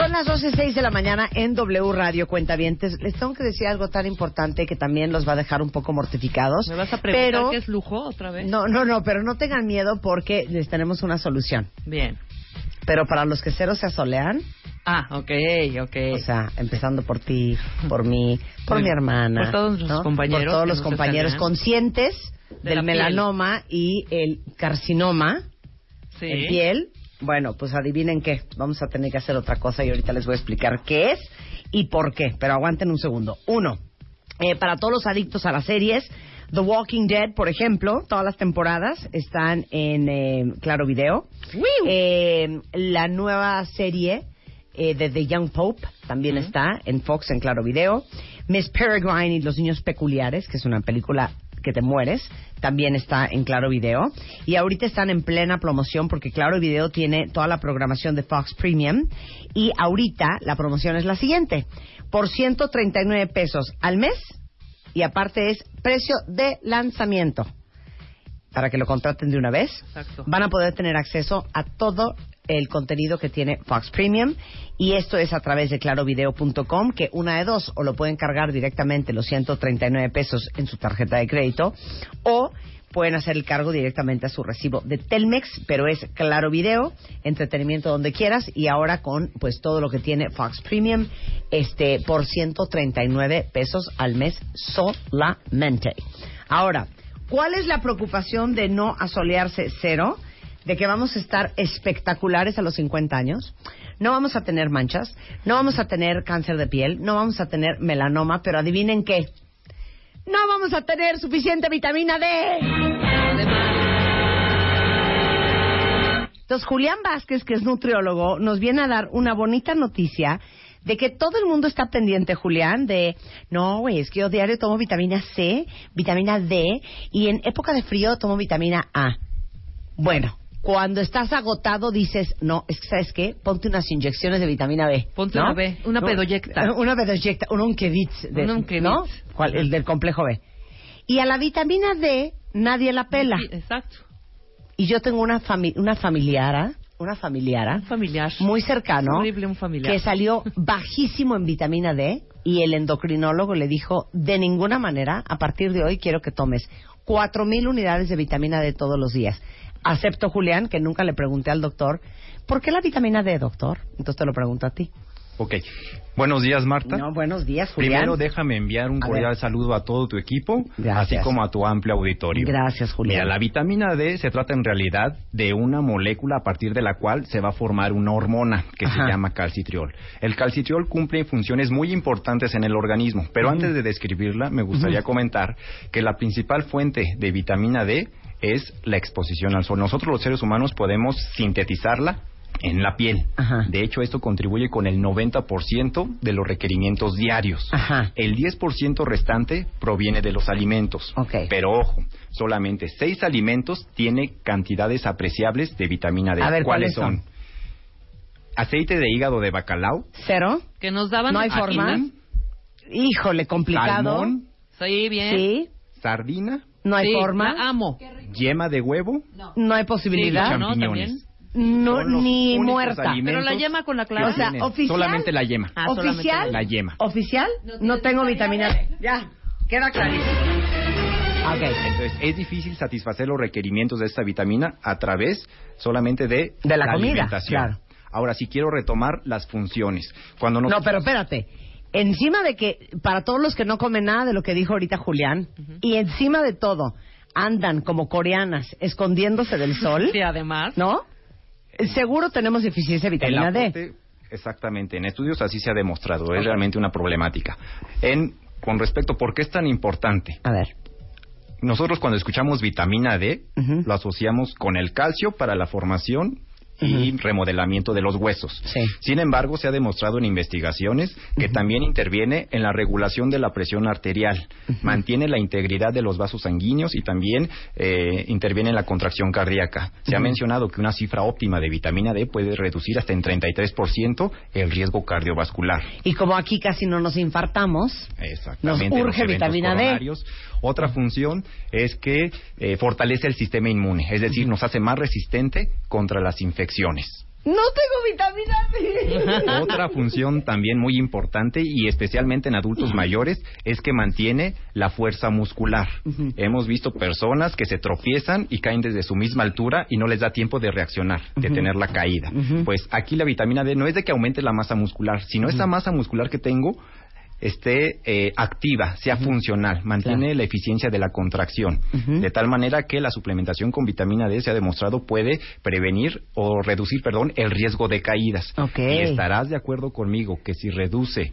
Son las 12.06 de la mañana en W Radio Cuentavientes. Les tengo que decir algo tan importante que también los va a dejar un poco mortificados. ¿Me vas a preguntar pero... qué es lujo otra vez? No, no, no, pero no tengan miedo porque les tenemos una solución. Bien. Pero para los que cero se asolean, Ah, ok, ok. o sea, empezando por ti, por mí, por Por- mi hermana, por todos nuestros ¿no? compañeros por todos los compañeros conscientes De del melanoma y el carcinoma sí. en piel. Bueno, pues adivinen qué. Vamos a tener que hacer otra cosa y ahorita les voy a explicar qué es y por qué. Pero aguanten un segundo. Uno, eh, para todos los adictos a las series, The Walking Dead, por ejemplo, todas las temporadas están en eh, Claro Video. Eh, la nueva serie eh, de The Young Pope también está en Fox en Claro Video. Miss Peregrine y los niños peculiares, que es una película que te mueres, también está en Claro Video. Y ahorita están en plena promoción porque Claro Video tiene toda la programación de Fox Premium. Y ahorita la promoción es la siguiente. Por 139 pesos al mes y aparte es precio de lanzamiento. Para que lo contraten de una vez, Exacto. van a poder tener acceso a todo el contenido que tiene Fox Premium y esto es a través de clarovideo.com que una de dos o lo pueden cargar directamente los 139 pesos en su tarjeta de crédito o pueden hacer el cargo directamente a su recibo de Telmex, pero es Claro Video, entretenimiento donde quieras y ahora con pues todo lo que tiene Fox Premium este por 139 pesos al mes solamente. Ahora, ¿cuál es la preocupación de no asolearse cero? De que vamos a estar espectaculares a los 50 años. No vamos a tener manchas, no vamos a tener cáncer de piel, no vamos a tener melanoma, pero adivinen qué. No vamos a tener suficiente vitamina D. Entonces, Julián Vázquez, que es nutriólogo, nos viene a dar una bonita noticia de que todo el mundo está pendiente, Julián, de, no, güey, es que yo diario tomo vitamina C, vitamina D, y en época de frío tomo vitamina A. Bueno, cuando estás agotado dices, no, es que, ¿sabes qué? Ponte unas inyecciones de vitamina B. Ponte ¿no? una B, una No, pedoyecta. Una pedoyecta, un Unkevitz. de- Un Unkevitz. ¿No? ¿Cuál? El del complejo B. Y a la vitamina D nadie la pela. Sí, exacto. Y yo tengo una, fami una familiara, una familiara, Un familiar. muy cercano, Horrible un familiar. que salió bajísimo en vitamina D y el endocrinólogo le dijo, de ninguna manera, a partir de hoy quiero que tomes cuatro mil unidades de vitamina D todos los días. Acepto, Julián, que nunca le pregunté al doctor, ¿por qué la vitamina D, doctor? Entonces te lo pregunto a ti. Ok. Buenos días, Marta. No, buenos días, Julián. Primero déjame enviar un A cordial ver. saludo a todo tu equipo, Gracias. así como a tu amplio auditorio. Gracias, Julián. Mira, la vitamina D se trata en realidad de una molécula a partir de la cual se va a formar una hormona que Ajá. se llama calcitriol. El calcitriol cumple funciones muy importantes en el organismo, pero antes de describirla me gustaría comentar que la principal fuente de vitamina D es la exposición al sol. Nosotros los seres humanos podemos sintetizarla en la piel. Ajá. De hecho, esto contribuye con el 90% de los requerimientos diarios. Ajá. El 10% restante proviene de los alimentos. Pero ojo, solamente 6 alimentos tienen cantidades apreciables de vitamina D. A ver, ¿cuáles son? aceite de hígado de bacalao, Cero. Que nos daban No hay forma. Híjole, complicado. salmón, Sí, bien. Sí. sardina, No hay Sí, forma. la amo. Yema de huevo, No hay Sí, posibilidad. ¿no? champiñones. No, los ni muerta. Pero la yema con la clara. O sea, oficial. Solamente la yema. Ah, oficial. La yema. Oficial. No, tengo vitamina D. Ya. Queda clarísimo. Ok. Entonces, es difícil satisfacer los requerimientos de esta vitamina a través solamente de, De la comida, alimentación. claro. Ahora, si quiero retomar las funciones. Cuando nos- No, pero espérate. Encima de que, para todos los que no comen nada de lo que dijo ahorita Julián, y encima de todo, andan como coreanas escondiéndose del sol, Sí, además. ¿no? Seguro tenemos deficiencia de vitamina D. Exactamente, en estudios así se ha demostrado, es realmente una problemática. En, con respecto, ¿por qué es tan importante? A ver. Nosotros cuando escuchamos vitamina D, lo asociamos con el calcio para la formación y remodelamiento de los huesos. Sí. Sin embargo, se ha demostrado en investigaciones que también interviene en la regulación de la presión arterial, mantiene la integridad de los vasos sanguíneos y también eh, interviene en la contracción cardíaca. Se ha mencionado que una cifra óptima de vitamina D puede reducir hasta en 33% el riesgo cardiovascular. Y como aquí casi no nos infartamos. Nos urge vitamina D. Otra función es que eh, fortalece el sistema inmune, es decir, nos hace más resistente contra las infecciones. no tengo vitamina D. Otra función también muy importante y especialmente en adultos mayores es que mantiene la fuerza muscular. Hemos visto personas que se tropiezan y caen desde su misma altura y no les da tiempo de reaccionar, de tener la caída. Pues aquí la vitamina D no es de que aumente la masa muscular, sino esa masa muscular que tengo esté eh, activa, sea funcional, mantiene Claro. la eficiencia de la contracción, de tal manera que la suplementación con vitamina D se ha demostrado puede prevenir o reducir, perdón, el riesgo de caídas. Ok. Y estarás de acuerdo conmigo que si reduce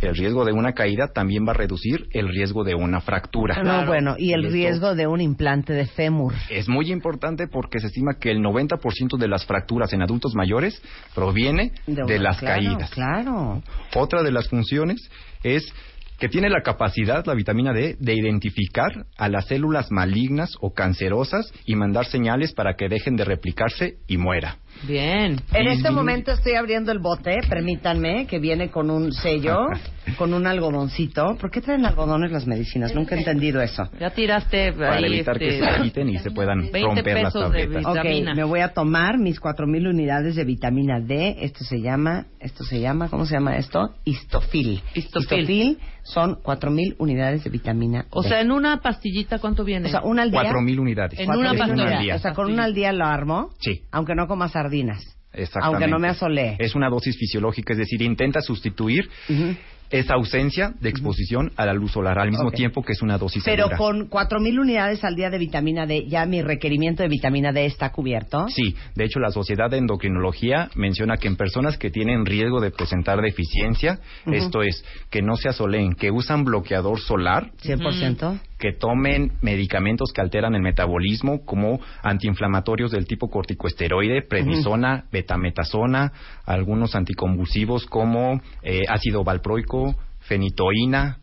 el riesgo de una caída, también va a reducir el riesgo de una fractura. No, bueno, y el riesgo de un implante de fémur. Es muy importante porque se estima que el 90% de las fracturas en adultos mayores proviene de, una- las claro, caídas. Claro. Otra de las funciones es que tiene la capacidad, la vitamina D, de identificar a las células malignas o cancerosas y mandar señales para que dejen de replicarse y muera. Bien. En este momento estoy abriendo el bote, permítanme, que viene con un sello, con un algodoncito. ¿Por qué traen algodones las medicinas? Nunca he entendido eso. Ya tiraste Para ahí, evitar que este, se quiten y se puedan 20 romper las pesos tabletas. Vitamina. Ok, me voy a tomar mis 4.000 unidades de vitamina D. Esto se llama, esto se llama, ¿cómo se llama esto? Histofil. Histofil. son 4.000 unidades de vitamina O D. sea, en una pastillita, ¿cuánto viene? O sea, una al día. Cuatro mil unidades. En una pastilla. O sea, con una al día lo armo. Sí. Aunque no coma sardinas. Exactamente. Aunque no me asolee. Es una dosis fisiológica, es decir, intenta sustituir Ujú. esa ausencia de exposición a la luz solar al mismo Ok. tiempo que es una dosis Pero segura. con 4.000 unidades al día de vitamina D, ya mi requerimiento de vitamina D está cubierto. Sí, de hecho la Sociedad de Endocrinología menciona que en personas que tienen riesgo de presentar deficiencia, Ujú. esto es, que no se asoleen, que usan bloqueador solar, 100%. Que tomen medicamentos que alteran el metabolismo como antiinflamatorios del tipo corticosteroide, prednisona, betametasona, algunos anticonvulsivos como eh, ácido valproico, fenitoína,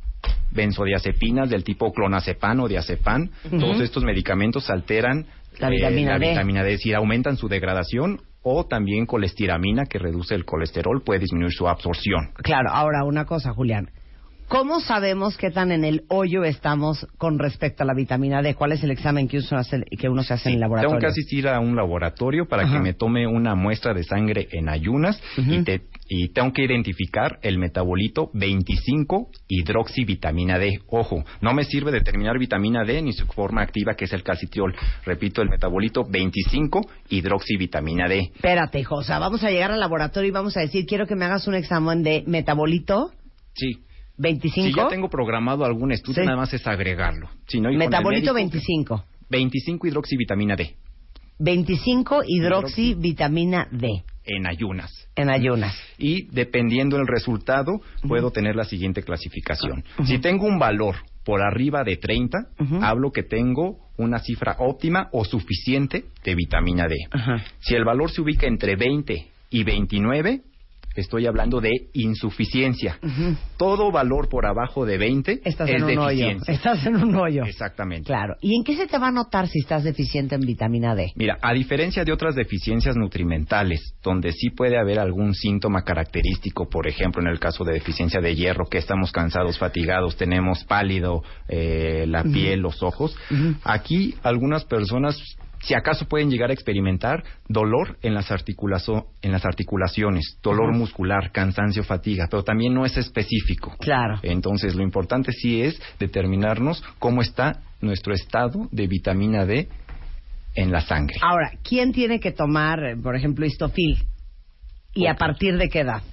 benzodiazepinas del tipo clonazepam o diazepam. Todos estos medicamentos alteran La vitamina la D. vitamina D, es decir, aumentan su degradación o también colestiramina que reduce el colesterol puede disminuir su absorción. Claro, ahora una cosa, Julián. ¿Cómo sabemos qué tan en el hoyo estamos con respecto a la vitamina D? ¿Cuál es el examen que uno, hace, que uno se hace en el laboratorio? Tengo que asistir a un laboratorio para Ajá. que me tome una muestra de sangre en ayunas y, te- y tengo que identificar el metabolito 25 hidroxivitamina D. Ojo, no me sirve determinar vitamina D ni su forma activa que es el calcitriol. Repito, el metabolito 25 hidroxivitamina D. Espérate, hijo. O sea, vamos a llegar al laboratorio y vamos a decir, quiero que me hagas un examen de metabolito Sí. 25. Si ya tengo programado algún estudio, Sí. nada más es agregarlo. Si no, Metabolito médico- 25. 25 hidroxivitamina D 25 hidroxivitamina D en ayunas. en ayunas. y dependiendo del resultado puedo tener la siguiente clasificación. Si tengo un valor por arriba de 30, Ujú. hablo que tengo una cifra óptima o suficiente de vitamina D. Si el valor se ubica entre 20 y 29, estoy hablando de insuficiencia. Todo valor por abajo de 20 Estás es en un hoyo. deficiencia. Estás en un hoyo. Exactamente. Claro. ¿Y en qué se te va a notar si estás deficiente en vitamina D? Mira, a diferencia de otras deficiencias nutrimentales, donde sí puede haber algún síntoma característico, por ejemplo, en el caso de deficiencia de hierro, que estamos cansados, fatigados, tenemos pálido eh, la piel, los ojos, aquí algunas personas si acaso pueden llegar a experimentar dolor en las, en las articulaciones, dolor muscular, cansancio, fatiga, pero también no es específico. Claro. Entonces, lo importante sí es determinarnos cómo está nuestro estado de vitamina D en la sangre. Ahora, ¿quién tiene que tomar, eh, por ejemplo, histofil? ¿Y a partir de qué edad?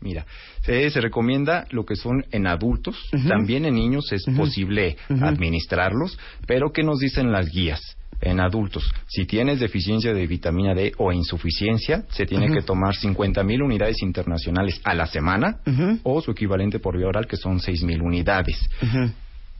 Mira, se, se recomienda lo que son en adultos, también en niños es posible administrarlos, pero ¿qué nos dicen las guías? En adultos, si tienes deficiencia de vitamina D o insuficiencia, se tiene que tomar 50 mil unidades internacionales a la semana o su equivalente por vía oral, que son 6 mil unidades. Ujú.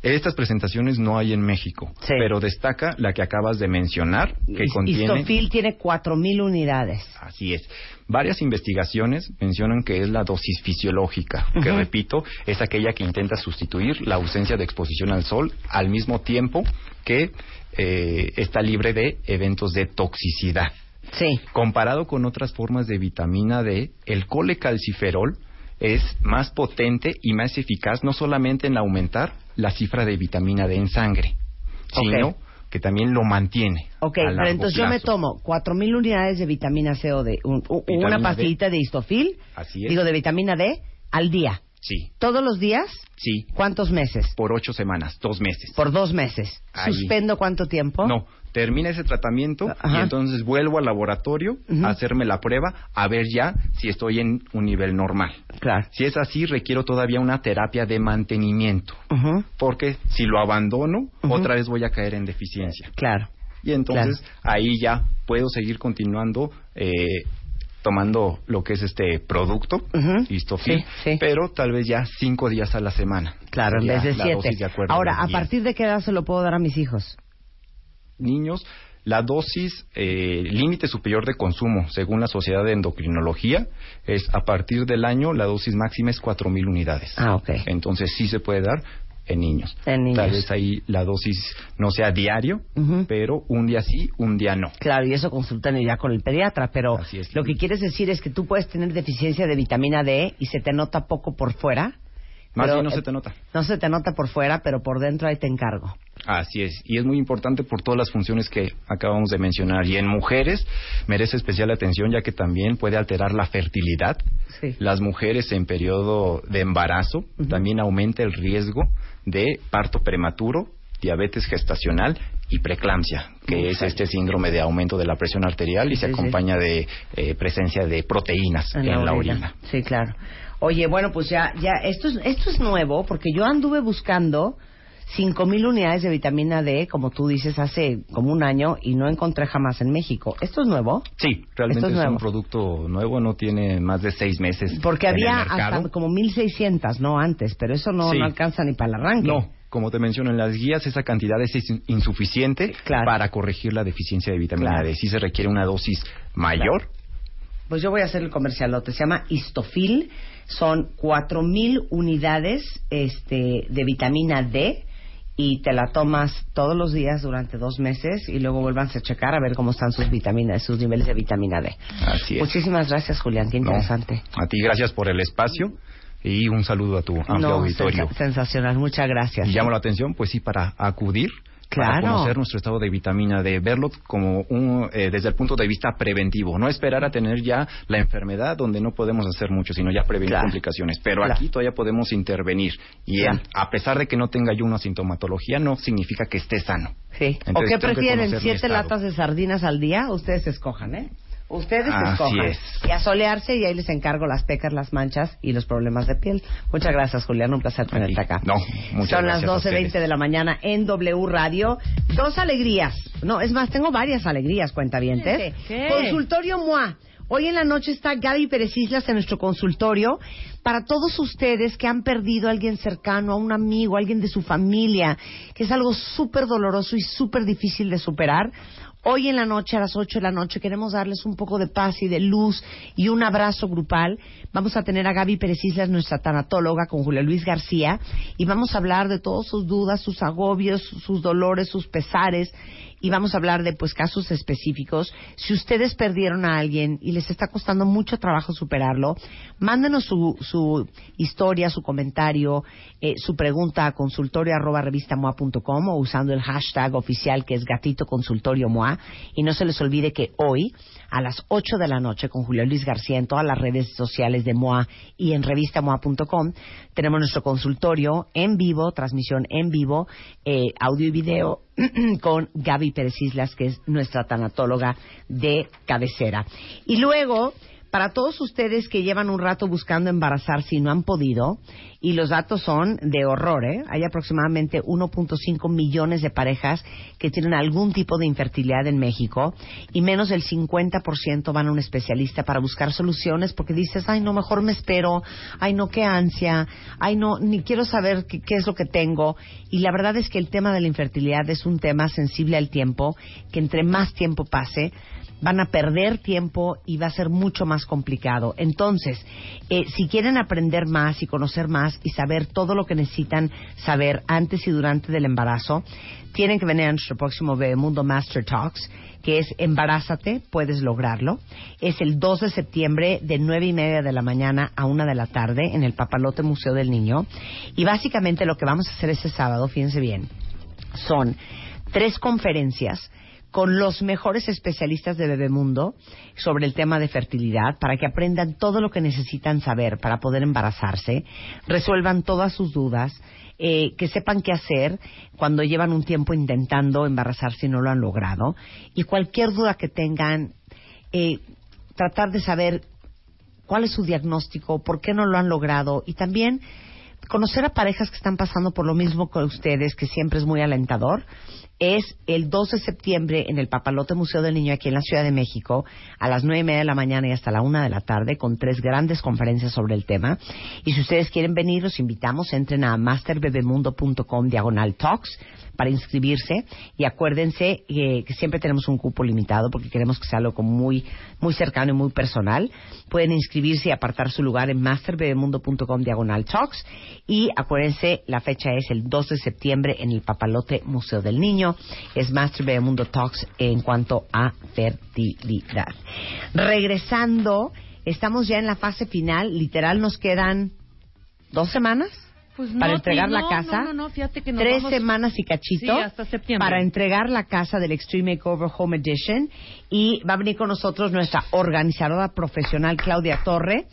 Estas presentaciones no hay en México, Sí. pero destaca la que acabas de mencionar, que His- contiene... Histofil tiene 4.000 unidades. Así es. Varias investigaciones mencionan que es la dosis fisiológica, que repito, es aquella que intenta sustituir la ausencia de exposición al sol al mismo tiempo que eh, está libre de eventos de toxicidad. Sí. Comparado con otras formas de vitamina D, el colecalciferol es más potente y más eficaz no solamente en aumentar la cifra de vitamina D en sangre, sino que también lo mantiene. Ok, a pero entonces yo me tomo 4.000 unidades de vitamina C o de un- Vitamina una D. pastillita de histofil, Así es. digo de vitamina D, al día. Sí, ¿Todos los días? sí. ¿Cuántos meses? por ocho semanas, dos meses. Por dos meses. Ahí. ¿Suspendo cuánto tiempo? No, termina ese tratamiento Ajá. y entonces vuelvo al laboratorio a hacerme la prueba a ver ya si estoy en un nivel normal. Claro. Si es así, requiero todavía una terapia de mantenimiento, Ujú. porque si lo abandono, otra vez voy a caer en deficiencia. Claro. Y entonces ahí ya puedo seguir continuando eh, tomando lo que es este producto, Ujú. histofil, Sí, sí. pero tal vez ya cinco días a la semana. Claro, en vez de siete. de Ahora, ¿a partir de qué edad se lo puedo dar a mis hijos? niños, la dosis eh, límite superior de consumo, según la Sociedad de Endocrinología, es a partir del año la dosis máxima es 4.000 unidades. Ah, ok. Entonces sí se puede dar en niños. En niños. Tal vez ahí la dosis no sea diario, pero un día sí, un día no. Claro, y eso consultan ya con el pediatra, pero es. lo que quieres decir es que tú puedes tener deficiencia de vitamina D y se te nota poco por fuera. Más pero, bien no eh, se te nota. No se te nota por fuera, pero por dentro ahí te encargo. Así es, y es muy importante por todas las funciones que acabamos de mencionar. Y en mujeres merece especial atención ya que también puede alterar la fertilidad. Sí. Las mujeres en periodo de embarazo también aumenta el riesgo de parto prematuro, diabetes gestacional y preeclampsia, que es este síndrome de aumento de la presión arterial y se sí. acompaña de eh, presencia de proteínas en, la, orina. Sí, claro. Oye, bueno, pues ya, ya, esto es, esto es nuevo porque yo anduve buscando 5.000 unidades de vitamina D, como tú dices, hace como un año y no encontré jamás en México. ¿Esto es nuevo? Sí, realmente es, un producto nuevo, no tiene más de seis meses. Porque en había hasta como 1.600, ¿no? Antes, pero eso no, Sí. no alcanza ni para el arranque. No, como te menciono en las guías, esa cantidad es ins- insuficiente Claro. para corregir la deficiencia de vitamina Claro. D. Sí se requiere una dosis mayor. Pues yo voy a hacer el comercialote. Se llama Histofil. Son 4.000 unidades este, de vitamina D y te la tomas todos los días durante dos meses y luego vuelvan a checar a ver cómo están sus vitaminas, sus niveles de vitamina D. Así es. Muchísimas gracias, Julián. Qué No, interesante. a ti gracias por el espacio y un saludo a tu amplio No, auditorio. sensa- sensacional. Muchas gracias. Y llamo la atención, pues sí, para acudir, Claro. para conocer nuestro estado de vitamina D, verlo como un, eh, desde el punto de vista preventivo, no esperar a tener ya la enfermedad donde no podemos hacer mucho, sino ya prevenir Claro. complicaciones. Pero Claro. aquí todavía podemos intervenir y el- a pesar de que no tenga yo una sintomatología, no significa que esté sano. Sí. ¿O Entonces, qué prefieren? ¿Siete latas de sardinas al día? Ustedes escojan, ¿eh? Ustedes Así escojan. es. Y a solearse y ahí les encargo las pecas, las manchas y los problemas de piel. Muchas gracias, Julián. Un placer tenerte acá. No, muchas Son las gracias a 12.20 ustedes. de la mañana en W Radio. Dos alegrías. No, es más, tengo varias alegrías, cuentavientes. ¿Qué? Consultorio MOA. Hoy en la noche está Gaby Pérez Islas en nuestro consultorio para todos ustedes que han perdido a alguien cercano, a un amigo, a alguien de su familia, que es algo súper doloroso y súper difícil de superar. Hoy en la noche, a las 8 de la noche, queremos darles un poco de paz y de luz y un abrazo grupal. Vamos a tener a Gaby Pérez Islas, nuestra tanatóloga, con Julio Luis García, y vamos a hablar de todas sus dudas, sus agobios, sus dolores, sus pesares, y vamos a hablar de pues casos específicos. Si ustedes perdieron a alguien y les está costando mucho trabajo superarlo, mándenos su, su historia, su comentario, eh, su pregunta a consultorio arroba revistamoa.com o usando el hashtag oficial que es gatito consultorio moa. Y no se les olvide que hoy, a las 8 de la noche, con Julio Luis García en todas las redes sociales de MOA y en revistamoa.com, tenemos nuestro consultorio en vivo, transmisión en vivo, eh, audio y video con Gaby Pérez Islas, que es nuestra tanatóloga de cabecera. Y luego, para todos ustedes que llevan un rato buscando embarazarse y no han podido, y los datos son de horror, ¿eh? Hay aproximadamente 1.5 millones de parejas que tienen algún tipo de infertilidad en México y menos del 50% van a un especialista para buscar soluciones porque dices, ay, no, mejor me espero, ay, no, qué ansia, ay, no, ni quiero saber qué, qué es lo que tengo. Y la verdad es que el tema de la infertilidad es un tema sensible al tiempo, que entre más tiempo pase, van a perder tiempo y va a ser mucho más complicado. Entonces, eh, si quieren aprender más y conocer más y saber todo lo que necesitan saber antes y durante del embarazo, tienen que venir a nuestro próximo Bebemundo Master Talks, que es Embarázate, puedes lograrlo. Es el 2 de septiembre de nueve y media de la mañana a una de la tarde en el Papalote Museo del Niño. Y básicamente lo que vamos a hacer ese sábado, fíjense bien, son tres conferencias con los mejores especialistas de Bebemundo sobre el tema de fertilidad para que aprendan todo lo que necesitan saber para poder embarazarse, resuelvan todas sus dudas, eh, que sepan qué hacer cuando llevan un tiempo intentando embarazarse y no lo han logrado, y cualquier duda que tengan, eh, tratar de saber cuál es su diagnóstico, por qué no lo han logrado, y también conocer a parejas que están pasando por lo mismo que ustedes, que siempre es muy alentador es el 2 de septiembre en el Papalote Museo del Niño aquí en la Ciudad de México a las nueve y media de la mañana y hasta la una de la tarde con tres grandes conferencias sobre el tema. Y si ustedes quieren venir, los invitamos, entren a masterbebemundo.com diagonal talks para inscribirse y acuérdense eh, que siempre tenemos un cupo limitado porque queremos que sea algo muy muy cercano y muy personal. Pueden inscribirse y apartar su lugar en masterbebemundo.com diagonal talks y acuérdense la fecha es el 2 de septiembre en el Papalote Museo del Niño. Es Master Bebemundo Talks en cuanto a fertilidad. Regresando, estamos ya en la fase final, literal nos quedan dos semanas Pues no, para entregar la casa. No, fíjate que tres vamos- semanas y cachito Sí, hasta septiembre. para entregar la casa del Extreme Makeover Home Edition y va a venir con nosotros nuestra organizadora profesional Claudia Torre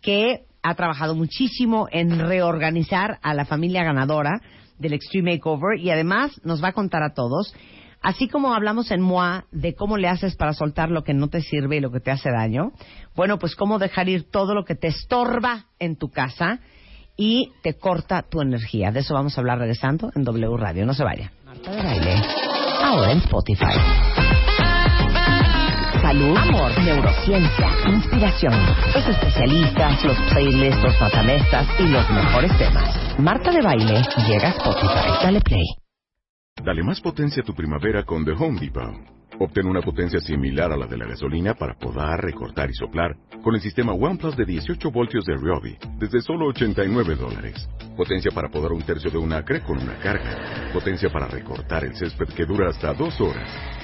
que ha trabajado muchísimo en reorganizar a la familia ganadora del Extreme Makeover y además nos va a contar a todos Así como hablamos en MOA de cómo le haces para soltar lo que no te sirve y lo que te hace daño, bueno, pues cómo dejar ir todo lo que te estorba en tu casa y te corta tu energía. De eso vamos a hablar regresando en W Radio. No se vaya. Marta de baile. Ahora en Spotify. Salud, amor, neurociencia, inspiración, los especialistas, los playlists, los matamestas y los mejores temas. Marta de baile llega a Spotify. Dale play. Dale más potencia a tu primavera con The Home Depot. Obtén una potencia similar a la de la gasolina para podar, recortar y soplar con el sistema OnePlus de 18 voltios de Ryobi desde solo 89 dólares. Potencia para podar un tercio de un acre con una carga. Potencia para recortar el césped que dura hasta dos horas.